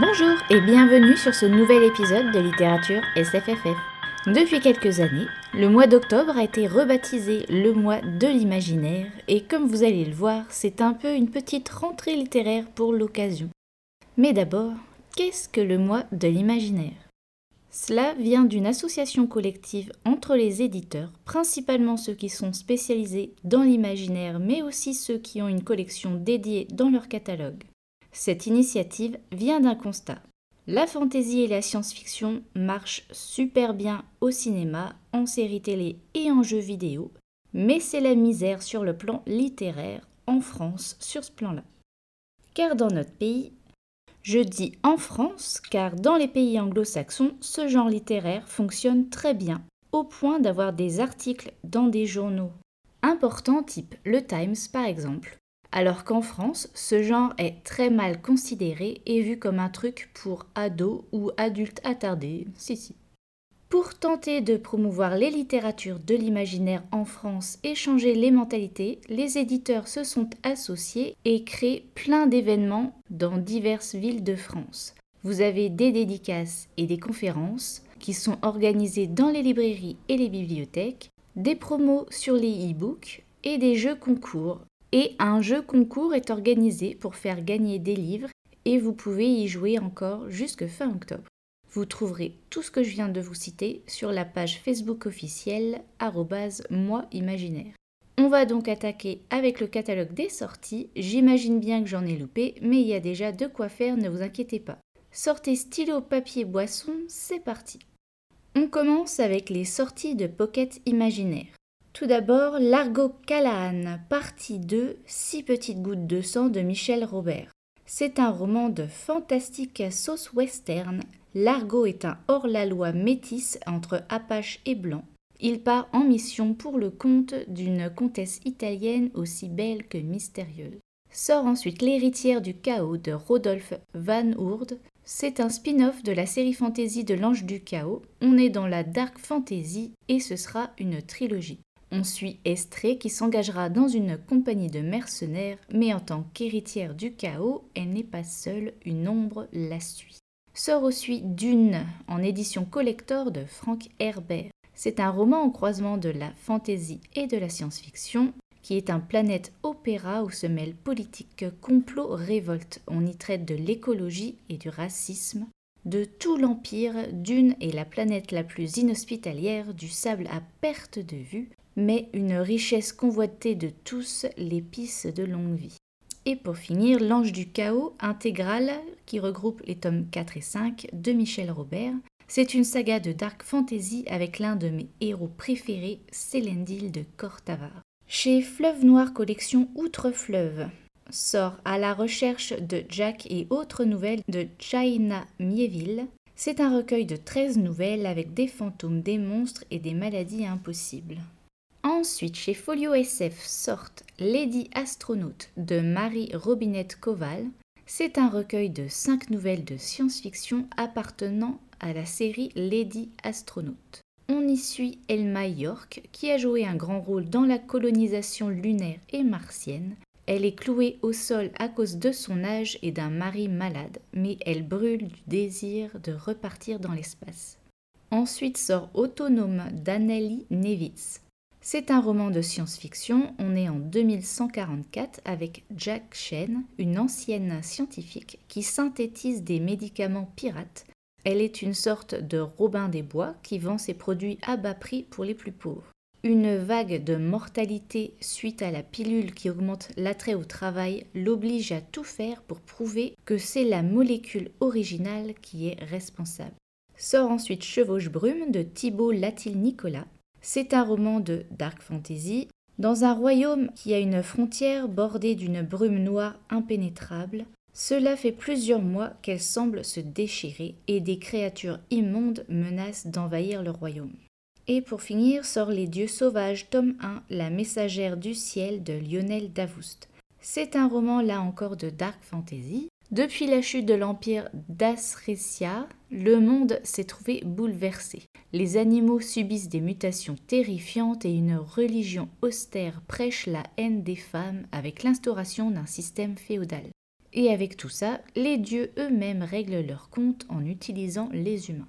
Bonjour et bienvenue sur ce nouvel épisode de littérature SFFF. Depuis quelques années, le mois d'octobre a été rebaptisé le mois de l'imaginaire et comme vous allez le voir, c'est un peu une petite rentrée littéraire pour l'occasion. Mais d'abord, qu'est-ce que le mois de l'imaginaire? Cela vient d'une association collective entre les éditeurs, principalement ceux qui sont spécialisés dans l'imaginaire mais aussi ceux qui ont une collection dédiée dans leur catalogue. Cette initiative vient d'un constat. La fantaisie et la science-fiction marchent super bien au cinéma, en série télé et en jeux vidéo, mais c'est la misère sur le plan littéraire en France sur ce plan-là. Car dans notre pays, je dis en France car dans les pays anglo-saxons, ce genre littéraire fonctionne très bien, au point d'avoir des articles dans des journaux importants type le Times par exemple, alors qu'en France, ce genre est très mal considéré et vu comme un truc pour ados ou adultes attardés. Si, si. Pour tenter de promouvoir les littératures de l'imaginaire en France et changer les mentalités, les éditeurs se sont associés et créent plein d'événements dans diverses villes de France. Vous avez des dédicaces et des conférences qui sont organisées dans les librairies et les bibliothèques, des promos sur les e-books et des jeux concours et un jeu concours est organisé pour faire gagner des livres et vous pouvez y jouer encore jusque fin octobre. Vous trouverez tout ce que je viens de vous citer sur la page Facebook officielle moi imaginaire. On va donc attaquer avec le catalogue des sorties. J'imagine bien que j'en ai loupé, mais il y a déjà de quoi faire, ne vous inquiétez pas. Sortez stylo, papier, boisson, c'est parti. On commence avec les sorties de Pocket Imaginaire. Tout d'abord, Largo Callahan, partie 2, Six petites gouttes de sang de Michel Robert. C'est un roman de fantastique sauce western. Largo est un hors-la-loi métis entre Apache et Blanc. Il part en mission pour le compte d'une comtesse italienne aussi belle que mystérieuse. Sort ensuite L'héritière du chaos de Rodolphe Van Ourde. C'est un spin-off de la série fantasy de l'Ange du Chaos. On est dans la dark fantasy et ce sera une trilogie. On suit Estrée qui s'engagera dans une compagnie de mercenaires, mais en tant qu'héritière du chaos, elle n'est pas seule, une ombre la suit. Sort aussi Dune, en édition collector de Frank Herbert. C'est un roman au croisement de la fantaisie et de la science-fiction, qui est un planète opéra où se mêlent politique, complot, révolte. On y traite de l'écologie et du racisme. De tout l'Empire, Dune est la planète la plus inhospitalière, du sable à perte de vue, mais une richesse convoitée de tous, l'épice de longue vie. Et pour finir, L'Ange du Chaos intégral qui regroupe les tomes 4 et 5 de Michel Robert. C'est une saga de dark fantasy avec l'un de mes héros préférés, Célendil de Cortava. Chez Fleuve Noir Collection Outre-Fleuve sort À la recherche de Jack et autres nouvelles de China Mieville. C'est un recueil de 13 nouvelles avec des fantômes, des monstres et des maladies impossibles. Ensuite, chez Folio SF sortent Lady Astronaute de Marie Robinette Koval. C'est un recueil de cinq nouvelles de science-fiction appartenant à la série Lady Astronaute. On y suit Elma York, qui a joué un grand rôle dans la colonisation lunaire et martienne. Elle est clouée au sol à cause de son âge et d'un mari malade, mais elle brûle du désir de repartir dans l'espace. Ensuite sort Autonome d'Anneli Nevitz. C'est un roman de science-fiction, on est en 2144 avec Jack Shen, une ancienne scientifique qui synthétise des médicaments pirates. Elle est une sorte de Robin des Bois qui vend ses produits à bas prix pour les plus pauvres. Une vague de mortalité suite à la pilule qui augmente l'attrait au travail l'oblige à tout faire pour prouver que c'est la molécule originale qui est responsable. Sort ensuite Chevauche Brume de Thibault Latil-Nicolas, c'est un roman de dark fantasy dans un royaume qui a une frontière bordée d'une brume noire impénétrable. Cela fait plusieurs mois qu'elle semble se déchirer et des créatures immondes menacent d'envahir le royaume. Et pour finir sort Les Dieux Sauvages, tome 1, La Messagère du Ciel de Lionel Davoust. C'est un roman là encore de dark fantasy depuis la chute de l'empire d'Asrecia, le monde s'est trouvé bouleversé. Les animaux subissent des mutations terrifiantes et une religion austère prêche la haine des femmes avec l'instauration d'un système féodal. Et avec tout ça, les dieux eux-mêmes règlent leur compte en utilisant les humains.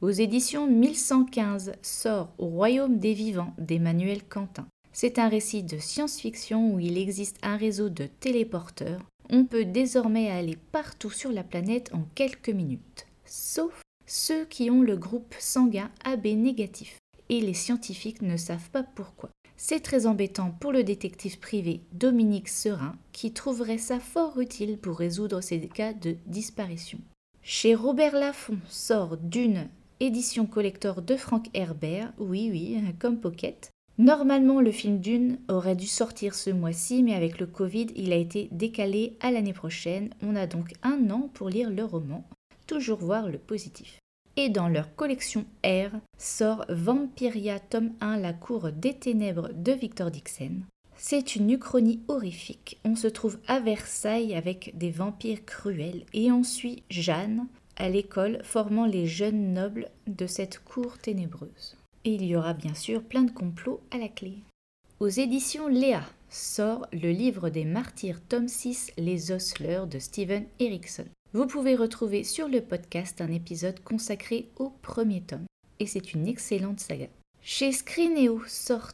Aux éditions 1115 sort Au royaume des vivants d'Emmanuel Quentin. C'est un récit de science-fiction où il existe un réseau de téléporteurs. On peut désormais aller partout sur la planète en quelques minutes, sauf ceux qui ont le groupe sanguin AB négatif. Et les scientifiques ne savent pas pourquoi. C'est très embêtant pour le détective privé Dominique Serin qui trouverait ça fort utile pour résoudre ces cas de disparition. Chez Robert Laffont sort Dune, édition collector de Frank Herbert, oui oui, comme Pocket, Normalement, le film Dune aurait dû sortir ce mois-ci, mais avec le Covid, il a été décalé à l'année prochaine. On a donc un an pour lire le roman. Toujours voir le positif. Et dans leur collection R sort Vampiria tome 1 La cour des ténèbres de Victor Dixon. C'est une uchronie horrifique. On se trouve à Versailles avec des vampires cruels et on suit Jeanne à l'école formant les jeunes nobles de cette cour ténébreuse. Et il y aura bien sûr plein de complots à la clé. Aux éditions Léa sort le livre des martyrs tome 6 Les osseleurs de Steven Erickson. Vous pouvez retrouver sur le podcast un épisode consacré au premier tome. Et c'est une excellente saga. Chez Scrineo sort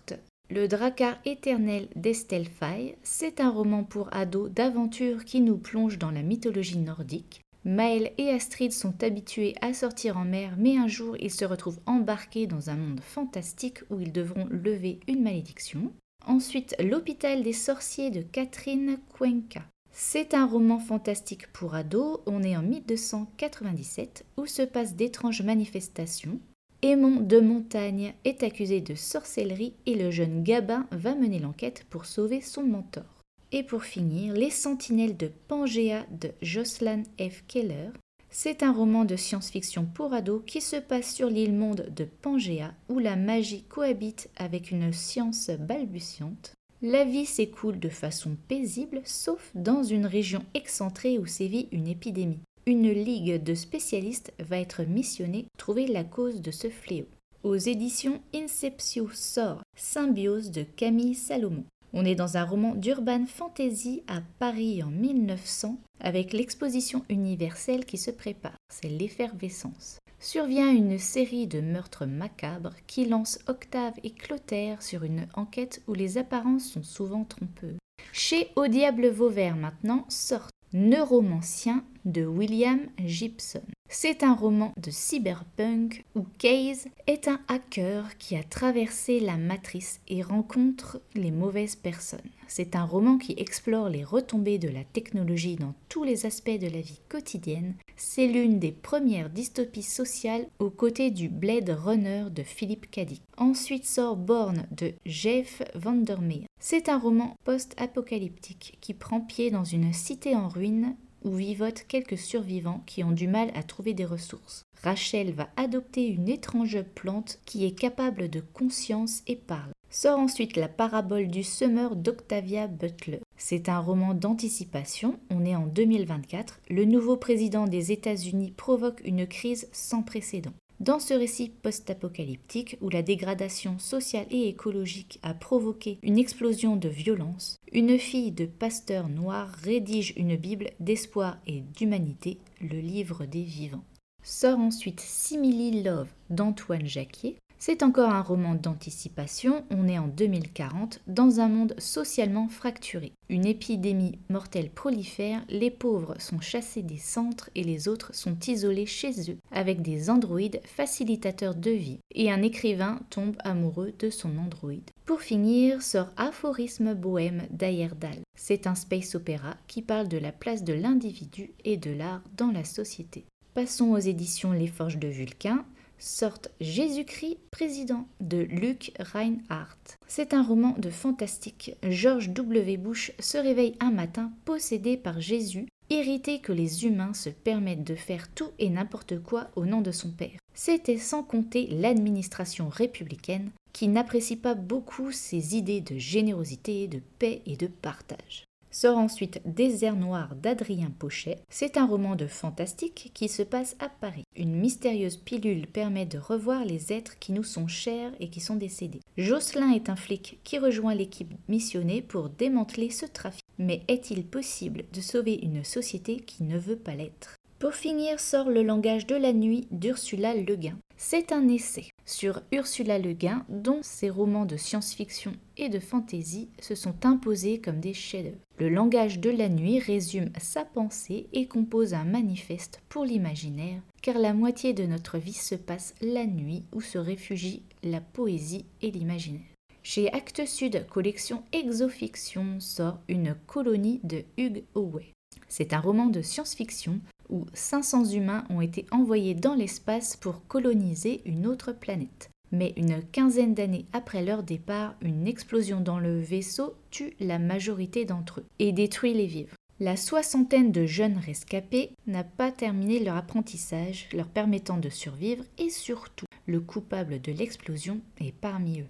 Le Dracar éternel d'Estelle Faye. C'est un roman pour ados d'aventure qui nous plonge dans la mythologie nordique. Maël et Astrid sont habitués à sortir en mer, mais un jour ils se retrouvent embarqués dans un monde fantastique où ils devront lever une malédiction. Ensuite, L'hôpital des sorciers de Catherine Cuenca. C'est un roman fantastique pour ados, on est en 1297, où se passent d'étranges manifestations. Aimon de Montagne est accusé de sorcellerie et le jeune Gabin va mener l'enquête pour sauver son mentor. Et pour finir, Les Sentinelles de Pangea de Jocelyn F. Keller. C'est un roman de science-fiction pour ados qui se passe sur l'île monde de Pangea où la magie cohabite avec une science balbutiante. La vie s'écoule de façon paisible sauf dans une région excentrée où sévit une épidémie. Une ligue de spécialistes va être missionnée pour trouver la cause de ce fléau. Aux éditions Inceptio sort Symbiose de Camille Salomon. On est dans un roman d'urban fantasy à Paris en 1900 avec l'exposition universelle qui se prépare. C'est l'effervescence. Survient une série de meurtres macabres qui lancent Octave et Clotaire sur une enquête où les apparences sont souvent trompeuses. Chez Au Diable Vauvert maintenant sort Neuromancien de William Gibson. C'est un roman de cyberpunk où Case est un hacker qui a traversé la matrice et rencontre les mauvaises personnes. C'est un roman qui explore les retombées de la technologie dans tous les aspects de la vie quotidienne. C'est l'une des premières dystopies sociales aux côtés du Blade Runner de Philippe Cadic. Ensuite sort Born de Jeff Vandermeer. C'est un roman post-apocalyptique qui prend pied dans une cité en ruine où vivotent quelques survivants qui ont du mal à trouver des ressources. Rachel va adopter une étrange plante qui est capable de conscience et parle. Sort ensuite la parabole du semeur d'Octavia Butler. C'est un roman d'anticipation, on est en 2024, le nouveau président des États-Unis provoque une crise sans précédent. Dans ce récit post-apocalyptique où la dégradation sociale et écologique a provoqué une explosion de violence, une fille de pasteur noir rédige une Bible d'espoir et d'humanité, le livre des vivants. Sort ensuite Simili Love d'Antoine Jacquier, c'est encore un roman d'anticipation, on est en 2040, dans un monde socialement fracturé. Une épidémie mortelle prolifère, les pauvres sont chassés des centres et les autres sont isolés chez eux, avec des androïdes facilitateurs de vie, et un écrivain tombe amoureux de son androïde. Pour finir, sort Aphorisme bohème d'Ayerdal. C'est un space opéra qui parle de la place de l'individu et de l'art dans la société. Passons aux éditions Les Forges de Vulcain sorte Jésus-Christ président de Luc Reinhardt. C'est un roman de fantastique. George W. Bush se réveille un matin possédé par Jésus, irrité que les humains se permettent de faire tout et n'importe quoi au nom de son père. C'était sans compter l'administration républicaine qui n'apprécie pas beaucoup ses idées de générosité, de paix et de partage. Sort ensuite Désert noir d'Adrien Pochet. C'est un roman de fantastique qui se passe à Paris. Une mystérieuse pilule permet de revoir les êtres qui nous sont chers et qui sont décédés. Jocelyn est un flic qui rejoint l'équipe missionnée pour démanteler ce trafic. Mais est-il possible de sauver une société qui ne veut pas l'être? Pour finir sort Le langage de la nuit d'Ursula Le Guin. C'est un essai sur Ursula Le Guin dont ses romans de science-fiction et de fantasy se sont imposés comme des chefs-d'œuvre. Le langage de la nuit résume sa pensée et compose un manifeste pour l'imaginaire, car la moitié de notre vie se passe la nuit où se réfugient la poésie et l'imaginaire. Chez Actes Sud, collection Exofiction, sort Une colonie de Hugh Howey. C'est un roman de science-fiction où 500 humains ont été envoyés dans l'espace pour coloniser une autre planète. Mais une quinzaine d'années après leur départ, une explosion dans le vaisseau tue la majorité d'entre eux et détruit les vivres. La soixantaine de jeunes rescapés n'a pas terminé leur apprentissage, leur permettant de survivre et surtout, le coupable de l'explosion est parmi eux.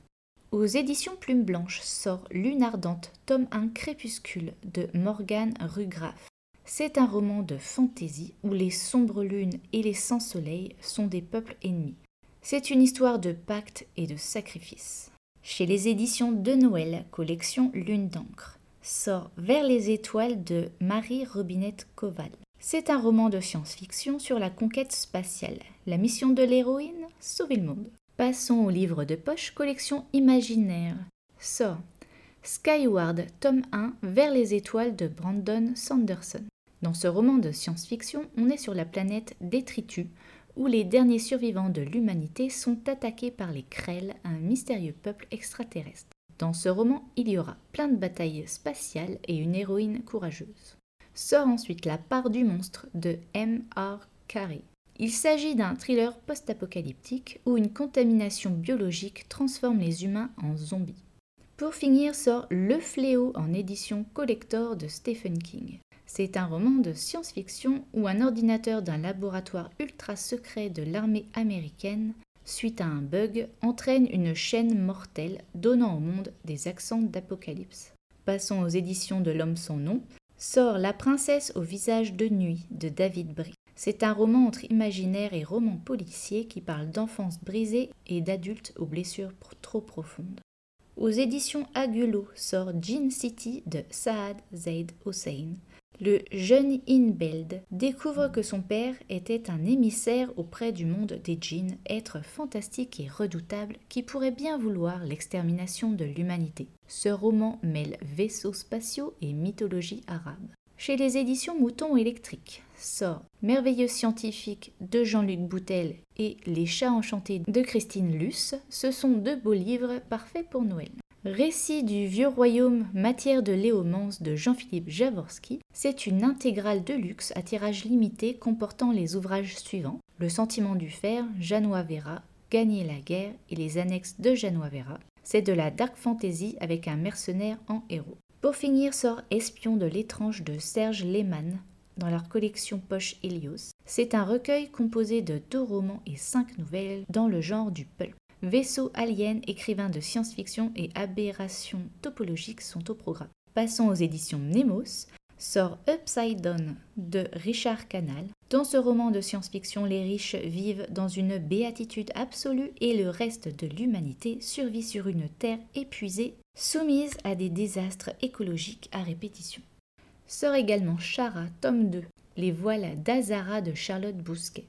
Aux éditions Plume Blanche sort Lune Ardente, tome 1 Crépuscule de Morgane Rugraff. C'est un roman de fantaisie où les sombres lunes et les sans soleil sont des peuples ennemis. C'est une histoire de pacte et de sacrifice. Chez les éditions de Noël, collection Lune d'encre, sort Vers les étoiles de Marie Robinette Koval. C'est un roman de science-fiction sur la conquête spatiale. La mission de l'héroïne Sauver le monde. Passons au livre de poche collection imaginaire. Sort Skyward, tome 1, Vers les étoiles de Brandon Sanderson. Dans ce roman de science-fiction, on est sur la planète Détritus, où les derniers survivants de l'humanité sont attaqués par les Krell, un mystérieux peuple extraterrestre. Dans ce roman, il y aura plein de batailles spatiales et une héroïne courageuse. Sort ensuite La part du monstre de M.R. Carey. Il s'agit d'un thriller post-apocalyptique où une contamination biologique transforme les humains en zombies. Pour finir sort Le Fléau en édition collector de Stephen King. C'est un roman de science-fiction où un ordinateur d'un laboratoire ultra secret de l'armée américaine, suite à un bug, entraîne une chaîne mortelle donnant au monde des accents d'apocalypse. Passons aux éditions de L'homme sans nom, sort La princesse au visage de nuit de David Brie. C'est un roman entre imaginaire et roman policier qui parle d'enfance brisée et d'adultes aux blessures trop profondes. Aux éditions Agulo sort Gin City de Saad Zaid Hossein, le jeune Inbeld découvre que son père était un émissaire auprès du monde des djinns, être fantastique et redoutable qui pourrait bien vouloir l'extermination de l'humanité. Ce roman mêle vaisseaux spatiaux et mythologie arabe. Chez les éditions Mouton électrique sort Merveilleux scientifique de Jean-Luc Boutel et Les chats enchantés de Christine Luce. Ce sont deux beaux livres parfaits pour Noël. Récit du vieux royaume, matière de léomance de Jean-Philippe Javorski, c'est une intégrale de luxe à tirage limité comportant les ouvrages suivants Le sentiment du fer, Janois Vera, Gagner la guerre et les annexes de Janois Vera. C'est de la dark fantasy avec un mercenaire en héros. Pour finir sort Espion de l'étrange de Serge Lehmann dans leur collection Poche Helios. C'est un recueil composé de deux romans et cinq nouvelles dans le genre du pulp. Vaisseau alien, écrivain de science-fiction et aberrations topologiques sont au programme. Passons aux éditions Nemos. Sort Upside Down de Richard Canal. Dans ce roman de science-fiction, les riches vivent dans une béatitude absolue et le reste de l'humanité survit sur une terre épuisée, soumise à des désastres écologiques à répétition. Sort également Chara, tome 2, Les voiles d'Azara de Charlotte Bousquet.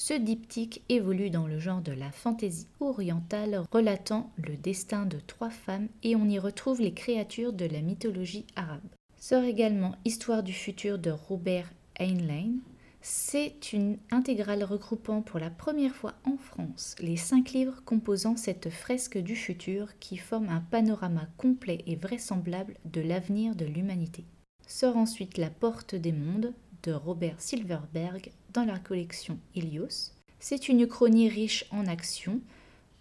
Ce diptyque évolue dans le genre de la fantaisie orientale relatant le destin de trois femmes et on y retrouve les créatures de la mythologie arabe. Sort également Histoire du futur de Robert Heinlein. C'est une intégrale regroupant pour la première fois en France les cinq livres composant cette fresque du futur qui forme un panorama complet et vraisemblable de l'avenir de l'humanité. Sort ensuite La porte des mondes de Robert Silverberg dans la collection Helios. C'est une chronie riche en action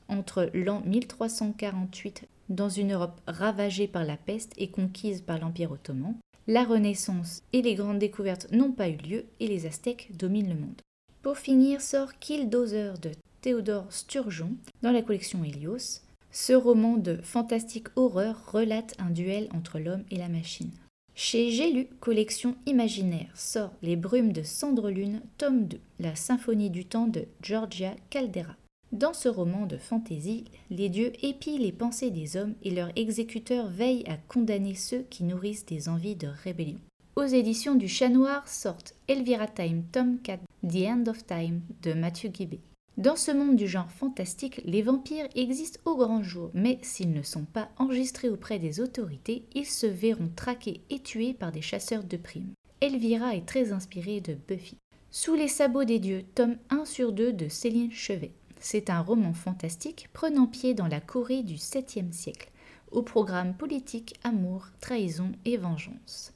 entre l'an 1348 dans une Europe ravagée par la peste et conquise par l'Empire ottoman. La Renaissance et les grandes découvertes n'ont pas eu lieu et les Aztèques dominent le monde. Pour finir sort Killdozer de Théodore Sturgeon dans la collection Helios. Ce roman de fantastique horreur relate un duel entre l'homme et la machine. Chez J'ai lu, collection imaginaire, sort Les brumes de Cendre Lune, tome 2, La symphonie du temps de Georgia Caldera. Dans ce roman de fantaisie, les dieux épient les pensées des hommes et leurs exécuteurs veillent à condamner ceux qui nourrissent des envies de rébellion. Aux éditions du Chat Noir sortent Elvira Time, Tom 4, The End of Time de Mathieu Guibé. Dans ce monde du genre fantastique, les vampires existent au grand jour, mais s'ils ne sont pas enregistrés auprès des autorités, ils se verront traqués et tués par des chasseurs de primes. Elvira est très inspirée de Buffy. Sous les sabots des dieux, tome 1 sur 2 de Céline Chevet. C'est un roman fantastique prenant pied dans la Corée du 7e siècle, au programme politique, amour, trahison et vengeance.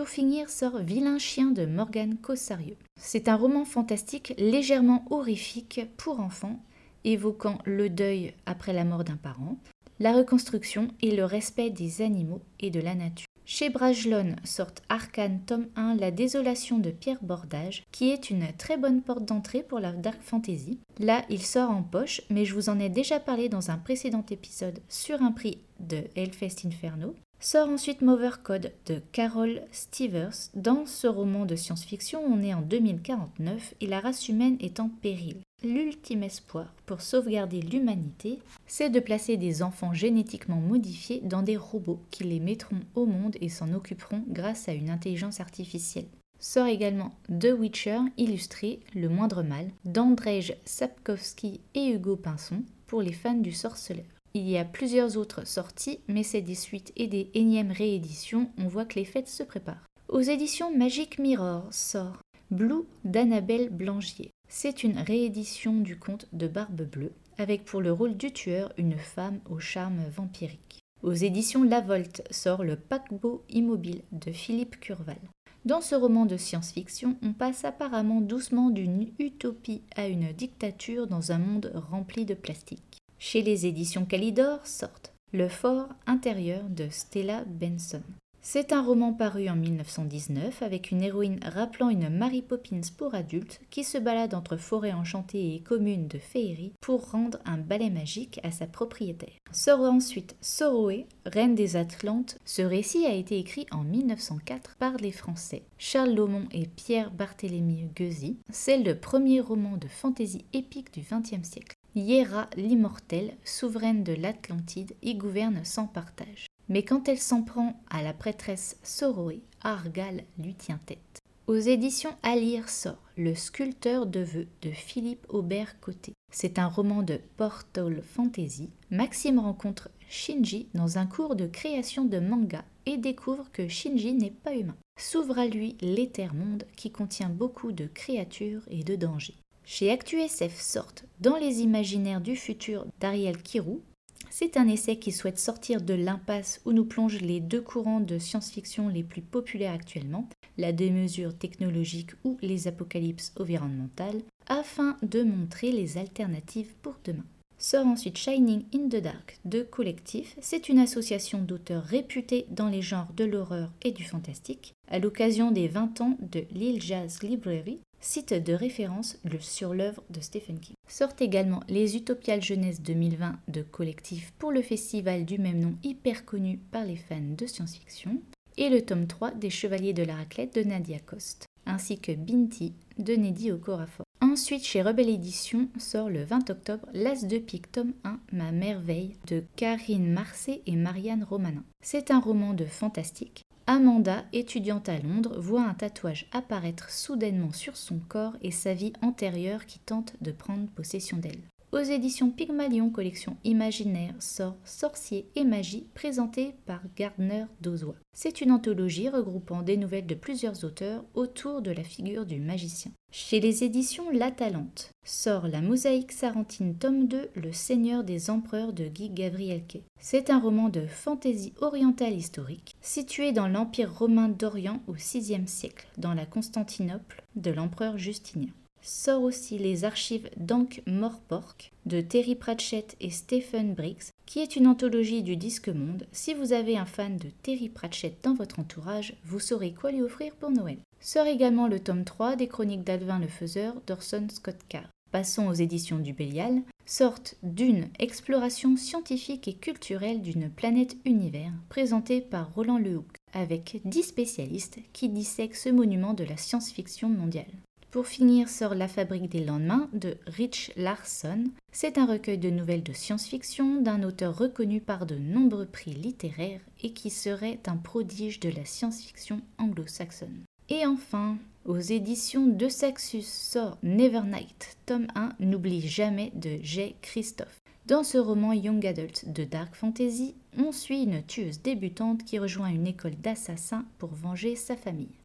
Pour finir sort Vilain chien de Morgane Cossarieux. C'est un roman fantastique légèrement horrifique pour enfants, évoquant le deuil après la mort d'un parent, la reconstruction et le respect des animaux et de la nature. Chez Bragelonne sort Arcane tome 1 La désolation de Pierre Bordage, qui est une très bonne porte d'entrée pour la dark fantasy. Là, il sort en poche, mais je vous en ai déjà parlé dans un précédent épisode sur un prix de Hellfest Inferno. Sort ensuite Mover Code de Carol Stevers. Dans ce roman de science-fiction, on est en 2049 et la race humaine est en péril. L'ultime espoir pour sauvegarder l'humanité, c'est de placer des enfants génétiquement modifiés dans des robots qui les mettront au monde et s'en occuperont grâce à une intelligence artificielle. Sort également The Witcher, illustré Le Moindre Mal, d'Andrzej Sapkowski et Hugo Pinson pour les fans du sorceleur. Il y a plusieurs autres sorties, mais c'est des suites et des énièmes rééditions, on voit que les fêtes se préparent. Aux éditions Magic Mirror sort Blue d'Annabelle Blangier. C'est une réédition du conte de Barbe Bleue, avec pour le rôle du tueur une femme au charme vampirique. Aux éditions La Volte sort Le paquebot immobile de Philippe Curval. Dans ce roman de science-fiction, on passe apparemment doucement d'une utopie à une dictature dans un monde rempli de plastique. Chez les éditions Calidor sortent Le fort intérieur de Stella Benson. C'est un roman paru en 1919 avec une héroïne rappelant une Mary Poppins pour adultes qui se balade entre forêts enchantées et communes de féerie pour rendre un balai magique à sa propriétaire. Sort ensuite Soroé, reine des Atlantes. Ce récit a été écrit en 1904 par les Français Charles Laumont et Pierre Barthélemy Gueusy. C'est le premier roman de fantaisie épique du XXe siècle. Hiera l'immortelle, souveraine de l'Atlantide, y gouverne sans partage. Mais quand elle s'en prend à la prêtresse Soroé, Argal lui tient tête. Aux éditions à lire sort Le sculpteur de vœux de Philippe Aubert Côté. C'est un roman de Portal Fantasy. Maxime rencontre Shinji dans un cours de création de manga et découvre que Shinji n'est pas humain. S'ouvre à lui l'éther monde qui contient beaucoup de créatures et de dangers. Chez ActuSF sortent Dans les imaginaires du futur d'Ariel Kirou, c'est un essai qui souhaite sortir de l'impasse où nous plongent les deux courants de science-fiction les plus populaires actuellement, la démesure technologique ou les apocalypses environnementales, afin de montrer les alternatives pour demain. Sort ensuite Shining in the Dark de Collectif. C'est une association d'auteurs réputés dans les genres de l'horreur et du fantastique. À l'occasion des 20 ans de Lille Jazz Library, site de référence sur l'œuvre de Stephen King. Sortent également les Utopiales Jeunesse 2020 de Collectif pour le festival du même nom hyper connu par les fans de science-fiction, et le tome 3 des Chevaliers de la Raclette de Nadia Coste, ainsi que Binti de Neddy Okorafor. Ensuite, chez Rebelle Édition sort le 20 octobre L'As de pique tome 1 Ma merveille de Karine Marcet et Marianne Romanin. C'est un roman de fantastique Amanda, étudiante à Londres, voit un tatouage apparaître soudainement sur son corps et sa vie antérieure qui tente de prendre possession d'elle. Aux éditions Pygmalion Collection Imaginaire sort Sorcier et Magie présenté par Gardner Dozois. C'est une anthologie regroupant des nouvelles de plusieurs auteurs autour de la figure du magicien. Chez les éditions La Talente sort La Mosaïque Sarantine tome 2 Le Seigneur des Empereurs de Guy Gabrielke. C'est un roman de fantaisie orientale historique situé dans l'Empire romain d'Orient au VIe siècle, dans la Constantinople de l'empereur Justinien sort aussi les archives d'Ank Morpork de Terry Pratchett et Stephen Briggs, qui est une anthologie du disque monde. Si vous avez un fan de Terry Pratchett dans votre entourage, vous saurez quoi lui offrir pour Noël. Sort également le tome 3 des chroniques d'Alvin le Faiseur d'Orson Scott Card. Passons aux éditions du Bélial, sorte d'une exploration scientifique et culturelle d'une planète univers, présentée par Roland Lehoucq, avec 10 spécialistes qui dissèquent ce monument de la science-fiction mondiale. Pour finir sort La fabrique des lendemains de Rich Larson. C'est un recueil de nouvelles de science-fiction d'un auteur reconnu par de nombreux prix littéraires et qui serait un prodige de la science-fiction anglo-saxonne. Et enfin, aux éditions de Saxus sort Nevernight, tome 1, N'oublie jamais de J. Christophe. Dans ce roman Young Adult de Dark Fantasy, on suit une tueuse débutante qui rejoint une école d'assassins pour venger sa famille.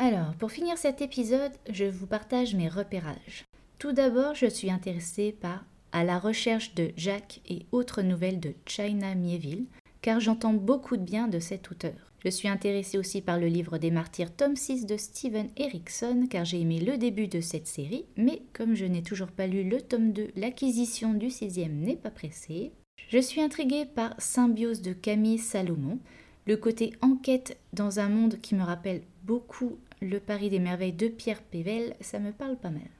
Alors, pour finir cet épisode, je vous partage mes repérages. Tout d'abord, je suis intéressée par À la recherche de Jacques et autres nouvelles de China Mieville, car j'entends beaucoup de bien de cet auteur. Je suis intéressée aussi par le livre des martyrs tome 6 de Steven Erickson car j'ai aimé le début de cette série, mais comme je n'ai toujours pas lu le tome 2, l'acquisition du sixième n'est pas pressée. Je suis intriguée par Symbiose de Camille Salomon, le côté enquête dans un monde qui me rappelle beaucoup le Paris des merveilles de Pierre Pével, ça me parle pas mal.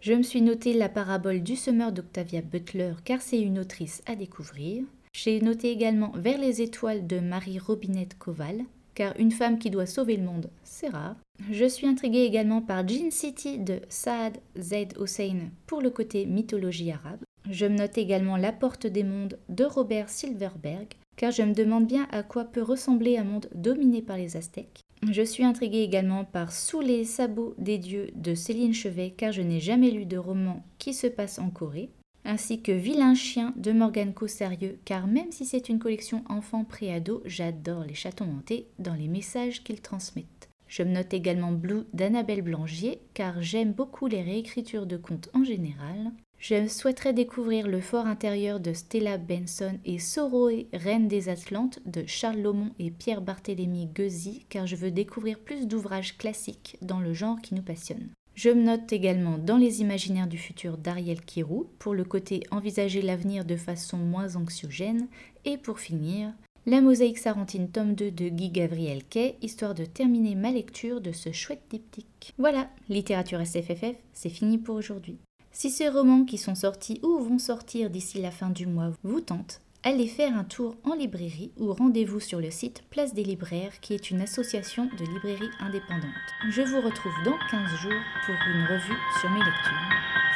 Je me suis noté la parabole du semeur d'Octavia Butler car c'est une autrice à découvrir. J'ai noté également Vers les étoiles de Marie Robinette Koval, car une femme qui doit sauver le monde, c'est rare. Je suis intriguée également par Gin City de Saad Zaid Hossein pour le côté mythologie arabe. Je me note également La Porte des Mondes de Robert Silverberg, car je me demande bien à quoi peut ressembler un monde dominé par les Aztèques. Je suis intriguée également par Sous les sabots des dieux de Céline Chevet, car je n'ai jamais lu de roman qui se passe en Corée ainsi que Vilain chien de Morgane Sérieux, car même si c'est une collection enfant pré-ado, j'adore les chatons hantés dans les messages qu'ils transmettent. Je me note également Blue d'Annabelle Blangier, car j'aime beaucoup les réécritures de contes en général. Je souhaiterais découvrir le fort intérieur de Stella Benson et Soroe, Reine des Atlantes de Charles Lomont et Pierre Barthélemy Guzy, car je veux découvrir plus d'ouvrages classiques dans le genre qui nous passionne. Je me note également dans les imaginaires du futur d'Ariel Kirou pour le côté envisager l'avenir de façon moins anxiogène. Et pour finir, La mosaïque sarantine tome 2 de Guy Gabriel Kay, histoire de terminer ma lecture de ce chouette diptyque. Voilà, littérature SFFF, c'est fini pour aujourd'hui. Si ces romans qui sont sortis ou vont sortir d'ici la fin du mois vous tentent, allez faire un tour en librairie ou rendez-vous sur le site Place des Libraires qui est une association de librairies indépendantes. Je vous retrouve dans 15 jours pour une revue sur mes lectures.